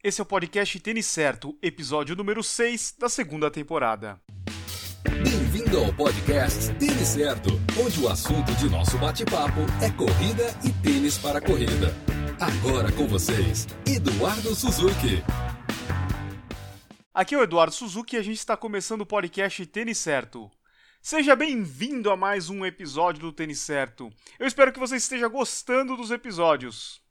Esse é o podcast Tênis Certo, episódio número 6 da segunda temporada. Bem-vindo ao podcast Tênis Certo, onde o assunto de nosso bate-papo é corrida e tênis para corrida. Agora com vocês, Eduardo Suzuki. Aqui é o Eduardo Suzuki e a gente está começando o podcast Tênis Certo. Seja bem-vindo a mais um episódio do Tênis Certo. Eu espero que você esteja gostando dos episódios.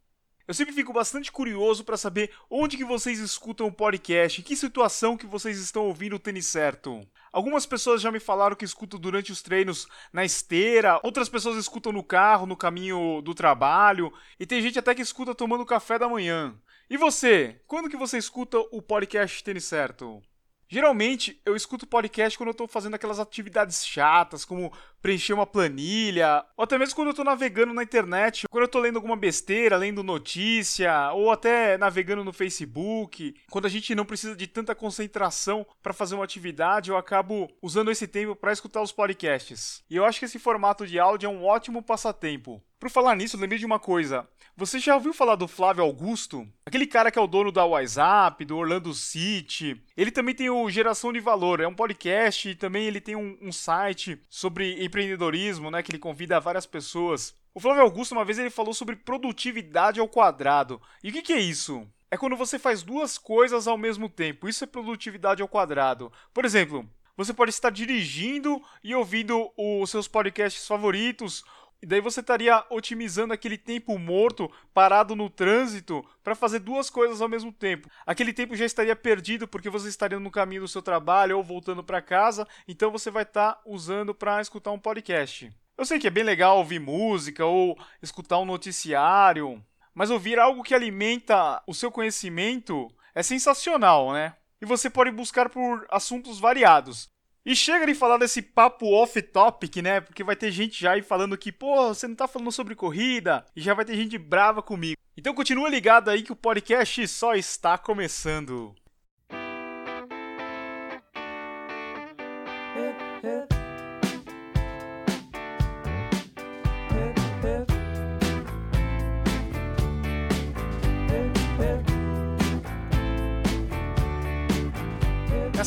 Eu sempre fico bastante curioso para saber onde que vocês escutam o podcast, em que situação que vocês estão ouvindo o tênis certo. Algumas pessoas já me falaram que escutam durante os treinos na esteira, outras pessoas escutam no carro, no caminho do trabalho, e tem gente até que escuta tomando café da manhã. E você? Quando que você escuta o podcast Tênis Certo? Geralmente eu escuto podcast quando eu tô fazendo aquelas atividades chatas, como preencher uma planilha, ou até mesmo quando eu tô navegando na internet, quando eu tô lendo alguma besteira, lendo notícia, ou até navegando no Facebook. Quando a gente não precisa de tanta concentração para fazer uma atividade, eu acabo usando esse tempo para escutar os podcasts. E eu acho que esse formato de áudio é um ótimo passatempo. Por falar nisso, lembrei de uma coisa. Você já ouviu falar do Flávio Augusto? Aquele cara que é o dono da WhatsApp, do Orlando City. Ele também tem o Geração de Valor, é um podcast e também ele tem um, um site sobre empreendedorismo, né? Que ele convida várias pessoas. O Flávio Augusto, uma vez, ele falou sobre produtividade ao quadrado. E o que, que é isso? É quando você faz duas coisas ao mesmo tempo. Isso é produtividade ao quadrado. Por exemplo, você pode estar dirigindo e ouvindo os seus podcasts favoritos, e daí você estaria otimizando aquele tempo morto parado no trânsito para fazer duas coisas ao mesmo tempo. Aquele tempo já estaria perdido porque você estaria no caminho do seu trabalho ou voltando para casa, então você vai estar tá usando para escutar um podcast. Eu sei que é bem legal ouvir música ou escutar um noticiário, mas ouvir algo que alimenta o seu conhecimento é sensacional, né? E você pode buscar por assuntos variados. E chega de falar desse papo off-topic, né? Porque vai ter gente já aí falando que, pô, você não tá falando sobre corrida, e já vai ter gente brava comigo. Então continua ligado aí que o podcast só está começando.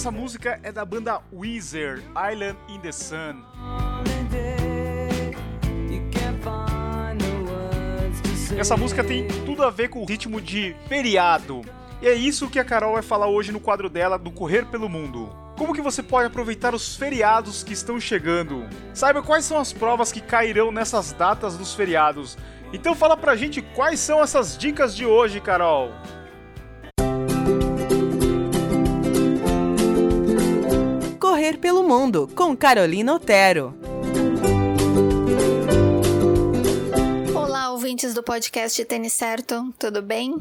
Essa música é da banda Weezer, Island in the Sun. Essa música tem tudo a ver com o ritmo de feriado. E é isso que a Carol vai falar hoje no quadro dela do Correr pelo Mundo. Como que você pode aproveitar os feriados que estão chegando? Saiba quais são as provas que cairão nessas datas dos feriados. Então fala pra gente quais são essas dicas de hoje, Carol. Correr pelo Mundo, com Carolina Otero. Olá, ouvintes do podcast Tênis Certo, tudo bem?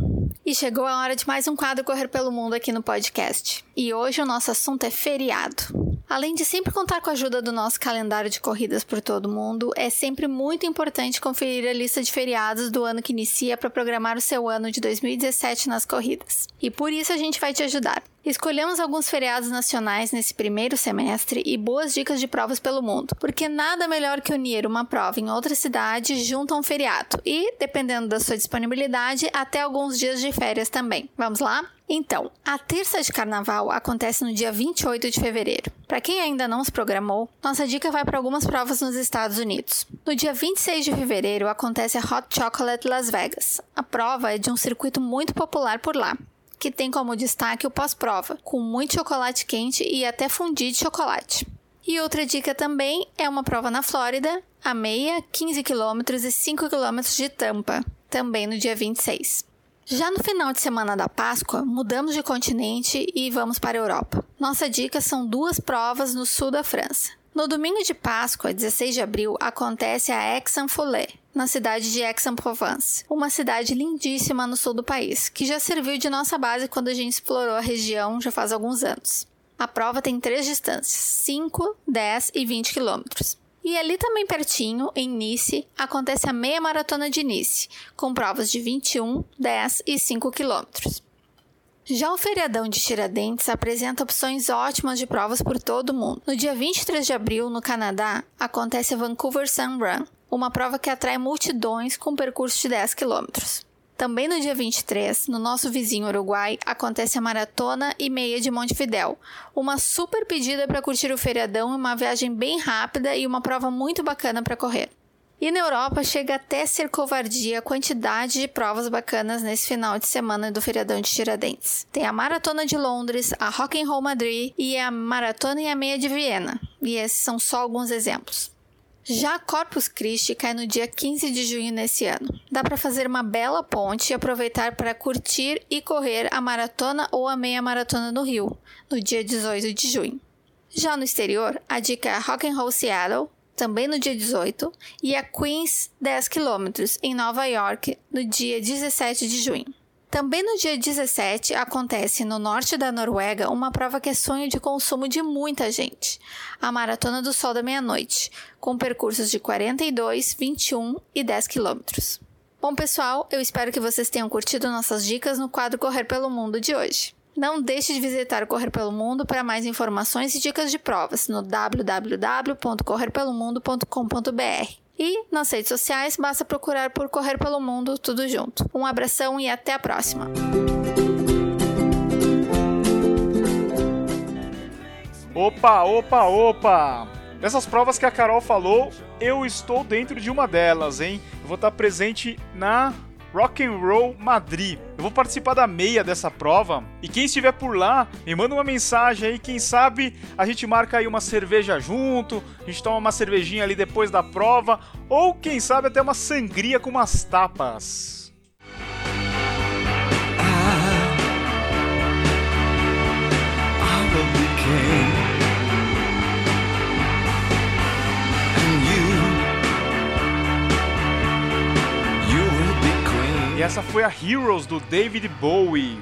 E chegou a hora de mais um quadro Correr pelo Mundo aqui no podcast. E hoje o nosso assunto é feriado. Além de sempre contar com a ajuda do nosso calendário de corridas por todo mundo, é sempre muito importante conferir a lista de feriados do ano que inicia para programar o seu ano de 2017 nas corridas. E por isso a gente vai te ajudar. Escolhemos alguns feriados nacionais nesse primeiro semestre e boas dicas de provas pelo mundo, porque nada melhor que unir uma prova em outra cidade junto a um feriado e, dependendo da sua disponibilidade, até alguns dias de férias também. Vamos lá? Então, a terça de carnaval acontece no dia 28 de fevereiro. Para quem ainda não se programou, nossa dica vai para algumas provas nos Estados Unidos. No dia 26 de fevereiro acontece a Hot Chocolate Las Vegas. A prova é de um circuito muito popular por lá, que tem como destaque o pós-prova, com muito chocolate quente e até fundi de chocolate. E outra dica também é uma prova na Flórida, a meia, 15 km e 5 km de Tampa, também no dia 26. Já no final de semana da Páscoa, mudamos de continente e vamos para a Europa. Nossa dica são duas provas no sul da França. No domingo de Páscoa, 16 de abril, acontece a Aix-en-Follet, na cidade de Aix-en-Provence, uma cidade lindíssima no sul do país, que já serviu de nossa base quando a gente explorou a região já faz alguns anos. A prova tem três distâncias: 5, 10 e 20 quilômetros. E ali também pertinho, em Nice, acontece a meia maratona de Nice, com provas de 21, 10 e 5 quilômetros. Já o feriadão de Tiradentes apresenta opções ótimas de provas por todo o mundo. No dia 23 de abril, no Canadá, acontece a Vancouver Sun Run, uma prova que atrai multidões com percurso de 10 quilômetros. Também no dia 23, no nosso vizinho Uruguai, acontece a Maratona e Meia de Montevidéu. Uma super pedida para curtir o feriadão e uma viagem bem rápida e uma prova muito bacana para correr. E na Europa chega até ser covardia a quantidade de provas bacanas nesse final de semana do feriadão de Tiradentes. Tem a Maratona de Londres, a Rock and Roll Madrid e a Maratona e a Meia de Viena. E esses são só alguns exemplos. Já Corpus Christi cai no dia 15 de junho nesse ano. Dá para fazer uma bela ponte e aproveitar para curtir e correr a maratona ou a meia maratona no Rio, no dia 18 de junho. Já no exterior, a dica é Rock and Roll Seattle, também no dia 18, e a Queens 10 km em Nova York no dia 17 de junho. Também no dia 17 acontece no norte da Noruega uma prova que é sonho de consumo de muita gente, a Maratona do Sol da Meia-Noite, com percursos de 42, 21 e 10 quilômetros. Bom, pessoal, eu espero que vocês tenham curtido nossas dicas no quadro Correr pelo Mundo de hoje. Não deixe de visitar o Correr pelo Mundo para mais informações e dicas de provas no www.correrpelomundo.com.br. E nas redes sociais basta procurar por Correr pelo Mundo tudo junto. Um abração e até a próxima. Opa, opa, opa! Dessas provas que a Carol falou, eu estou dentro de uma delas, hein? Vou estar presente na Rock and Roll Madrid. Eu vou participar da meia dessa prova e quem estiver por lá, me manda uma mensagem aí, quem sabe a gente marca aí uma cerveja junto, a gente toma uma cervejinha ali depois da prova ou quem sabe até uma sangria com umas tapas. Essa foi a Heroes do David Bowie.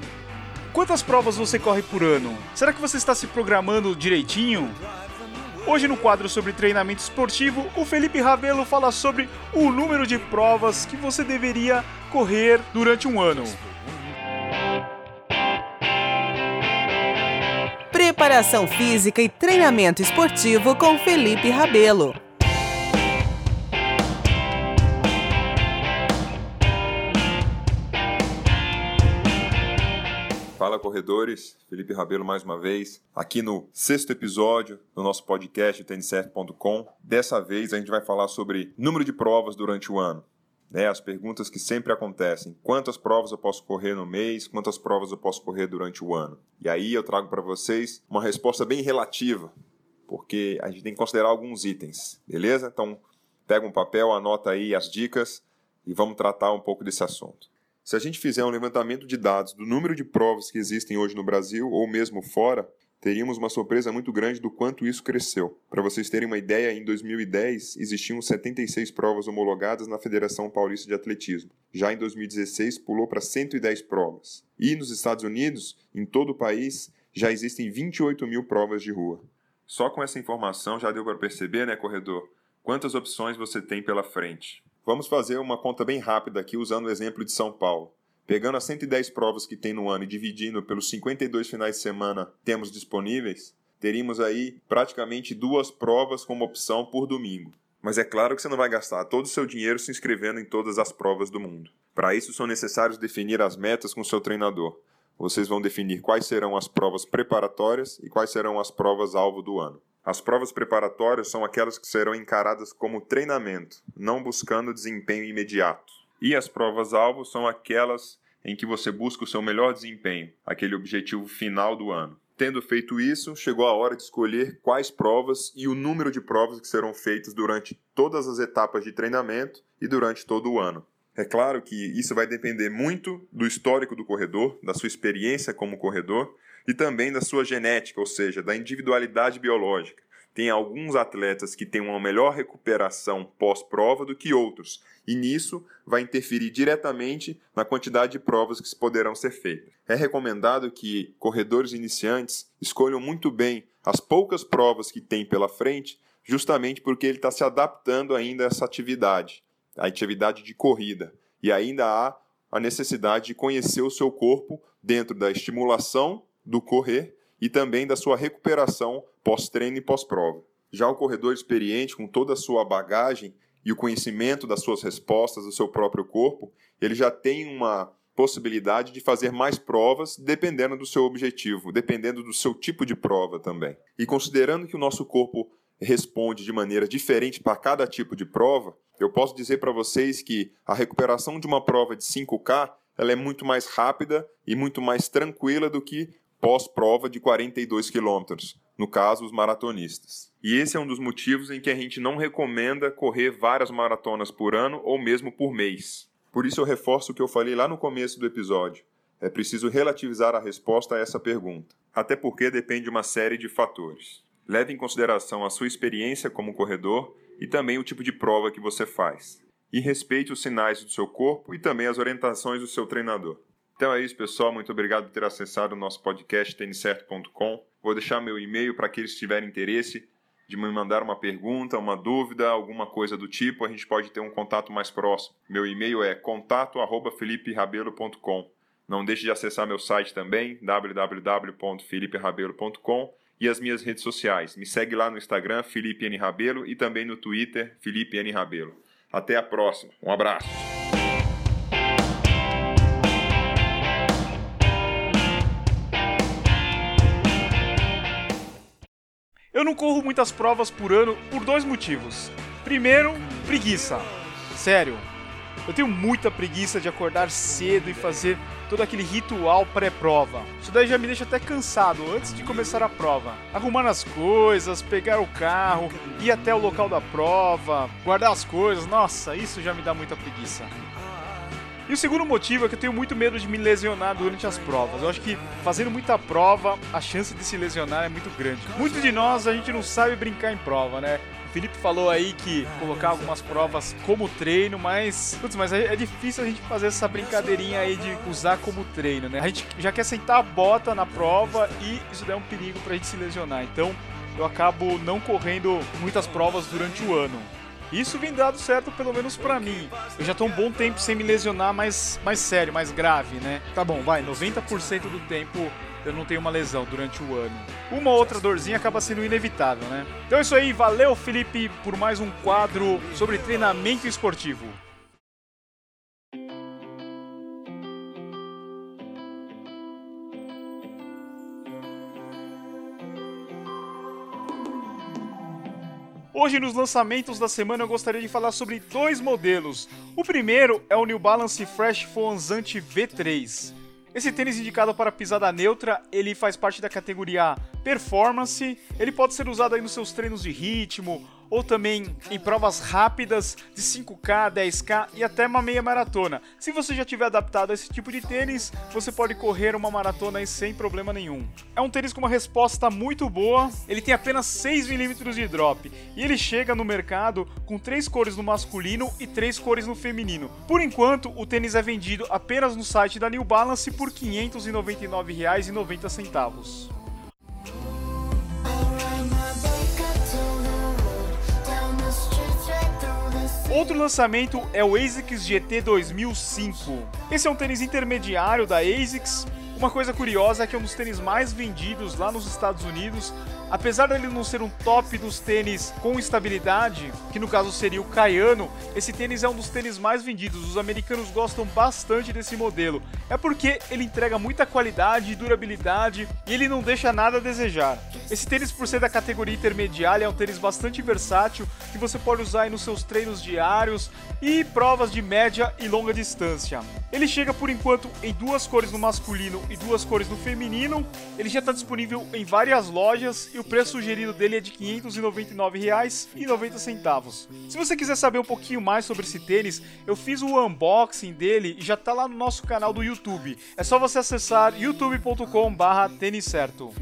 Quantas provas você corre por ano? Será que você está se programando direitinho? Hoje no quadro sobre treinamento esportivo, o Felipe Rabelo fala sobre o número de provas que você deveria correr durante um ano. Preparação física e treinamento esportivo com Felipe Rabelo. Fala corredores, Felipe Rabelo mais uma vez, aqui no sexto episódio do nosso podcast têniscerto.com. Dessa vez a gente vai falar sobre número de provas durante o ano. Né, as perguntas que sempre acontecem: quantas provas eu posso correr no mês? Quantas provas eu posso correr durante o ano? E aí eu trago para vocês uma resposta bem relativa, porque a gente tem que considerar alguns itens, beleza? Então pega um papel, anota aí as dicas e vamos tratar um pouco desse assunto. Se a gente fizer um levantamento de dados do número de provas que existem hoje no Brasil ou mesmo fora, teríamos uma surpresa muito grande do quanto isso cresceu. Para vocês terem uma ideia, em 2010 existiam 76 provas homologadas na Federação Paulista de Atletismo. Já em 2016 pulou para 110 provas. E nos Estados Unidos, em todo o país, já existem 28 mil provas de rua. Só com essa informação já deu para perceber, né, corredor? Quantas opções você tem pela frente. Vamos fazer uma conta bem rápida aqui usando o exemplo de São Paulo. Pegando as 110 provas que tem no ano e dividindo pelos 52 finais de semana temos disponíveis, teríamos aí praticamente duas provas como opção por domingo. Mas é claro que você não vai gastar todo o seu dinheiro se inscrevendo em todas as provas do mundo. Para isso são necessários definir as metas com seu treinador. Vocês vão definir quais serão as provas preparatórias e quais serão as provas alvo do ano. As provas preparatórias são aquelas que serão encaradas como treinamento, não buscando desempenho imediato. E as provas-alvo são aquelas em que você busca o seu melhor desempenho, aquele objetivo final do ano. Tendo feito isso, chegou a hora de escolher quais provas e o número de provas que serão feitas durante todas as etapas de treinamento e durante todo o ano. É claro que isso vai depender muito do histórico do corredor, da sua experiência como corredor e também da sua genética, ou seja, da individualidade biológica. Tem alguns atletas que têm uma melhor recuperação pós-prova do que outros, e nisso vai interferir diretamente na quantidade de provas que poderão ser feitas. É recomendado que corredores iniciantes escolham muito bem as poucas provas que tem pela frente, justamente porque ele está se adaptando ainda a essa atividade, a atividade de corrida, e ainda há a necessidade de conhecer o seu corpo dentro da estimulação do correr e também da sua recuperação pós-treino e pós-prova. Já o corredor experiente, com toda a sua bagagem e o conhecimento das suas respostas do seu próprio corpo, ele já tem uma possibilidade de fazer mais provas dependendo do seu objetivo, dependendo do seu tipo de prova também. E considerando que o nosso corpo responde de maneira diferente para cada tipo de prova, eu posso dizer para vocês que a recuperação de uma prova de 5K ela é muito mais rápida e muito mais tranquila do que pós-prova de 42 quilômetros, no caso, os maratonistas. E esse é um dos motivos em que a gente não recomenda correr várias maratonas por ano ou mesmo por mês. Por isso eu reforço o que eu falei lá no começo do episódio. É preciso relativizar a resposta a essa pergunta, até porque depende de uma série de fatores. Leve em consideração a sua experiência como corredor e também o tipo de prova que você faz. E respeite os sinais do seu corpo e também as orientações do seu treinador. Então é isso, pessoal. Muito obrigado por ter acessado o nosso podcast têniscerto.com. Vou deixar meu e-mail para aqueles que tiverem interesse de me mandar uma pergunta, uma dúvida, alguma coisa do tipo. A gente pode ter um contato mais próximo. Meu e-mail é contato@feliperabelo.com. Não deixe de acessar meu site também, www.feliperabelo.com e as minhas redes sociais. Me segue lá no Instagram, Felipe N. Rabelo, e também no Twitter, Felipe N. Rabelo. Até a próxima. Um abraço. Eu não corro muitas provas por ano por dois motivos. Primeiro, preguiça. Sério, eu tenho muita preguiça de acordar cedo e fazer todo aquele ritual pré-prova. Isso daí já me deixa até cansado antes de começar a prova. Arrumar as coisas, pegar o carro, ir até o local da prova, guardar as coisas, nossa, isso já me dá muita preguiça. E o segundo motivo é que eu tenho muito medo de me lesionar durante as provas. Eu acho que fazendo muita prova, a chance de se lesionar é muito grande. Muitos de nós a gente não sabe brincar em prova, né? Felipe falou aí que colocar algumas provas como treino, mas. Putz, mas é, é difícil a gente fazer essa brincadeirinha aí de usar como treino, né? A gente já quer sentar a bota na prova e isso daí é um perigo pra gente se lesionar. Então eu acabo não correndo muitas provas durante o ano. Isso vem dado certo, pelo menos para mim. Eu já tô um bom tempo sem me lesionar mais, mais sério, mais grave, né? Tá bom, vai, 90% do tempo eu não tenho uma lesão durante o ano. Uma outra dorzinha acaba sendo inevitável, né? Então é isso aí, valeu Felipe por mais um quadro sobre treinamento esportivo. Hoje, nos lançamentos da semana, eu gostaria de falar sobre dois modelos. O primeiro é o New Balance Fresh Fonzante V3. Esse tênis indicado para pisada neutra, ele faz parte da categoria Performance. Ele pode ser usado aí nos seus treinos de ritmo ou também em provas rápidas de 5K, 10K e até uma meia maratona. Se você já tiver adaptado a esse tipo de tênis, você pode correr uma maratona sem problema nenhum. É um tênis com uma resposta muito boa, ele tem apenas 6 milímetros de drop e ele chega no mercado com três cores no masculino e três cores no feminino. Por enquanto, o tênis é vendido apenas no site da New Balance por R$ 599,90. Outro lançamento é o ASICS GT 2005. Esse é um tênis intermediário da ASICS. Uma coisa curiosa é que é um dos tênis mais vendidos lá nos Estados Unidos, Apesar dele não ser um top dos tênis com estabilidade, que no caso seria o Caiano, esse tênis é um dos tênis mais vendidos. Os americanos gostam bastante desse modelo. É porque ele entrega muita qualidade e durabilidade e ele não deixa nada a desejar. Esse tênis, por ser da categoria intermediária, é um tênis bastante versátil que você pode usar nos seus treinos diários e provas de média e longa distância. Ele chega por enquanto em duas cores no masculino e duas cores no feminino. Ele já está disponível em várias lojas e o preço sugerido dele é de R$ 599,90. Se você quiser saber um pouquinho mais sobre esse tênis, eu fiz o unboxing dele e já está lá no nosso canal do YouTube. É só você acessar youtube.com/tênis certo.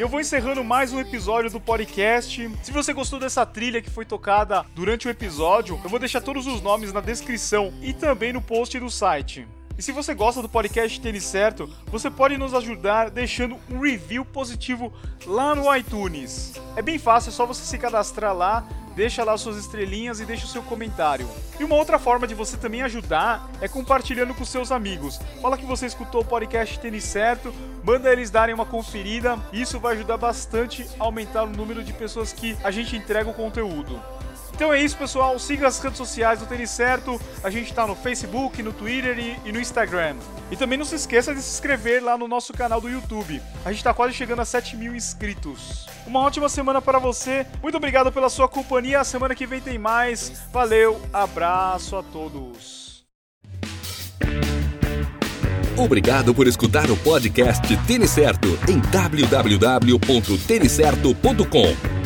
E eu vou encerrando mais um episódio do podcast. Se você gostou dessa trilha que foi tocada durante o episódio, eu vou deixar todos os nomes na descrição e também no post do site. E se você gosta do podcast Tênis Certo, você pode nos ajudar deixando um review positivo lá no iTunes. É bem fácil, é só você se cadastrar lá, deixa lá suas estrelinhas e deixa o seu comentário. E uma outra forma de você também ajudar é compartilhando com seus amigos. Fala que você escutou o podcast Tênis Certo, manda eles darem uma conferida, isso vai ajudar bastante a aumentar o número de pessoas que a gente entrega o conteúdo. Então é isso, pessoal. Siga as redes sociais do Tênis Certo. A gente tá no Facebook, no Twitter e, e, no Instagram. E também não se esqueça de se inscrever lá no nosso canal do YouTube. A gente tá quase chegando a 7 mil inscritos. Uma ótima semana para você. Muito obrigado pela sua companhia. A semana que vem tem mais. Valeu, abraço a todos. Obrigado por escutar o podcast Tênis Certo em www.tenicerto.com.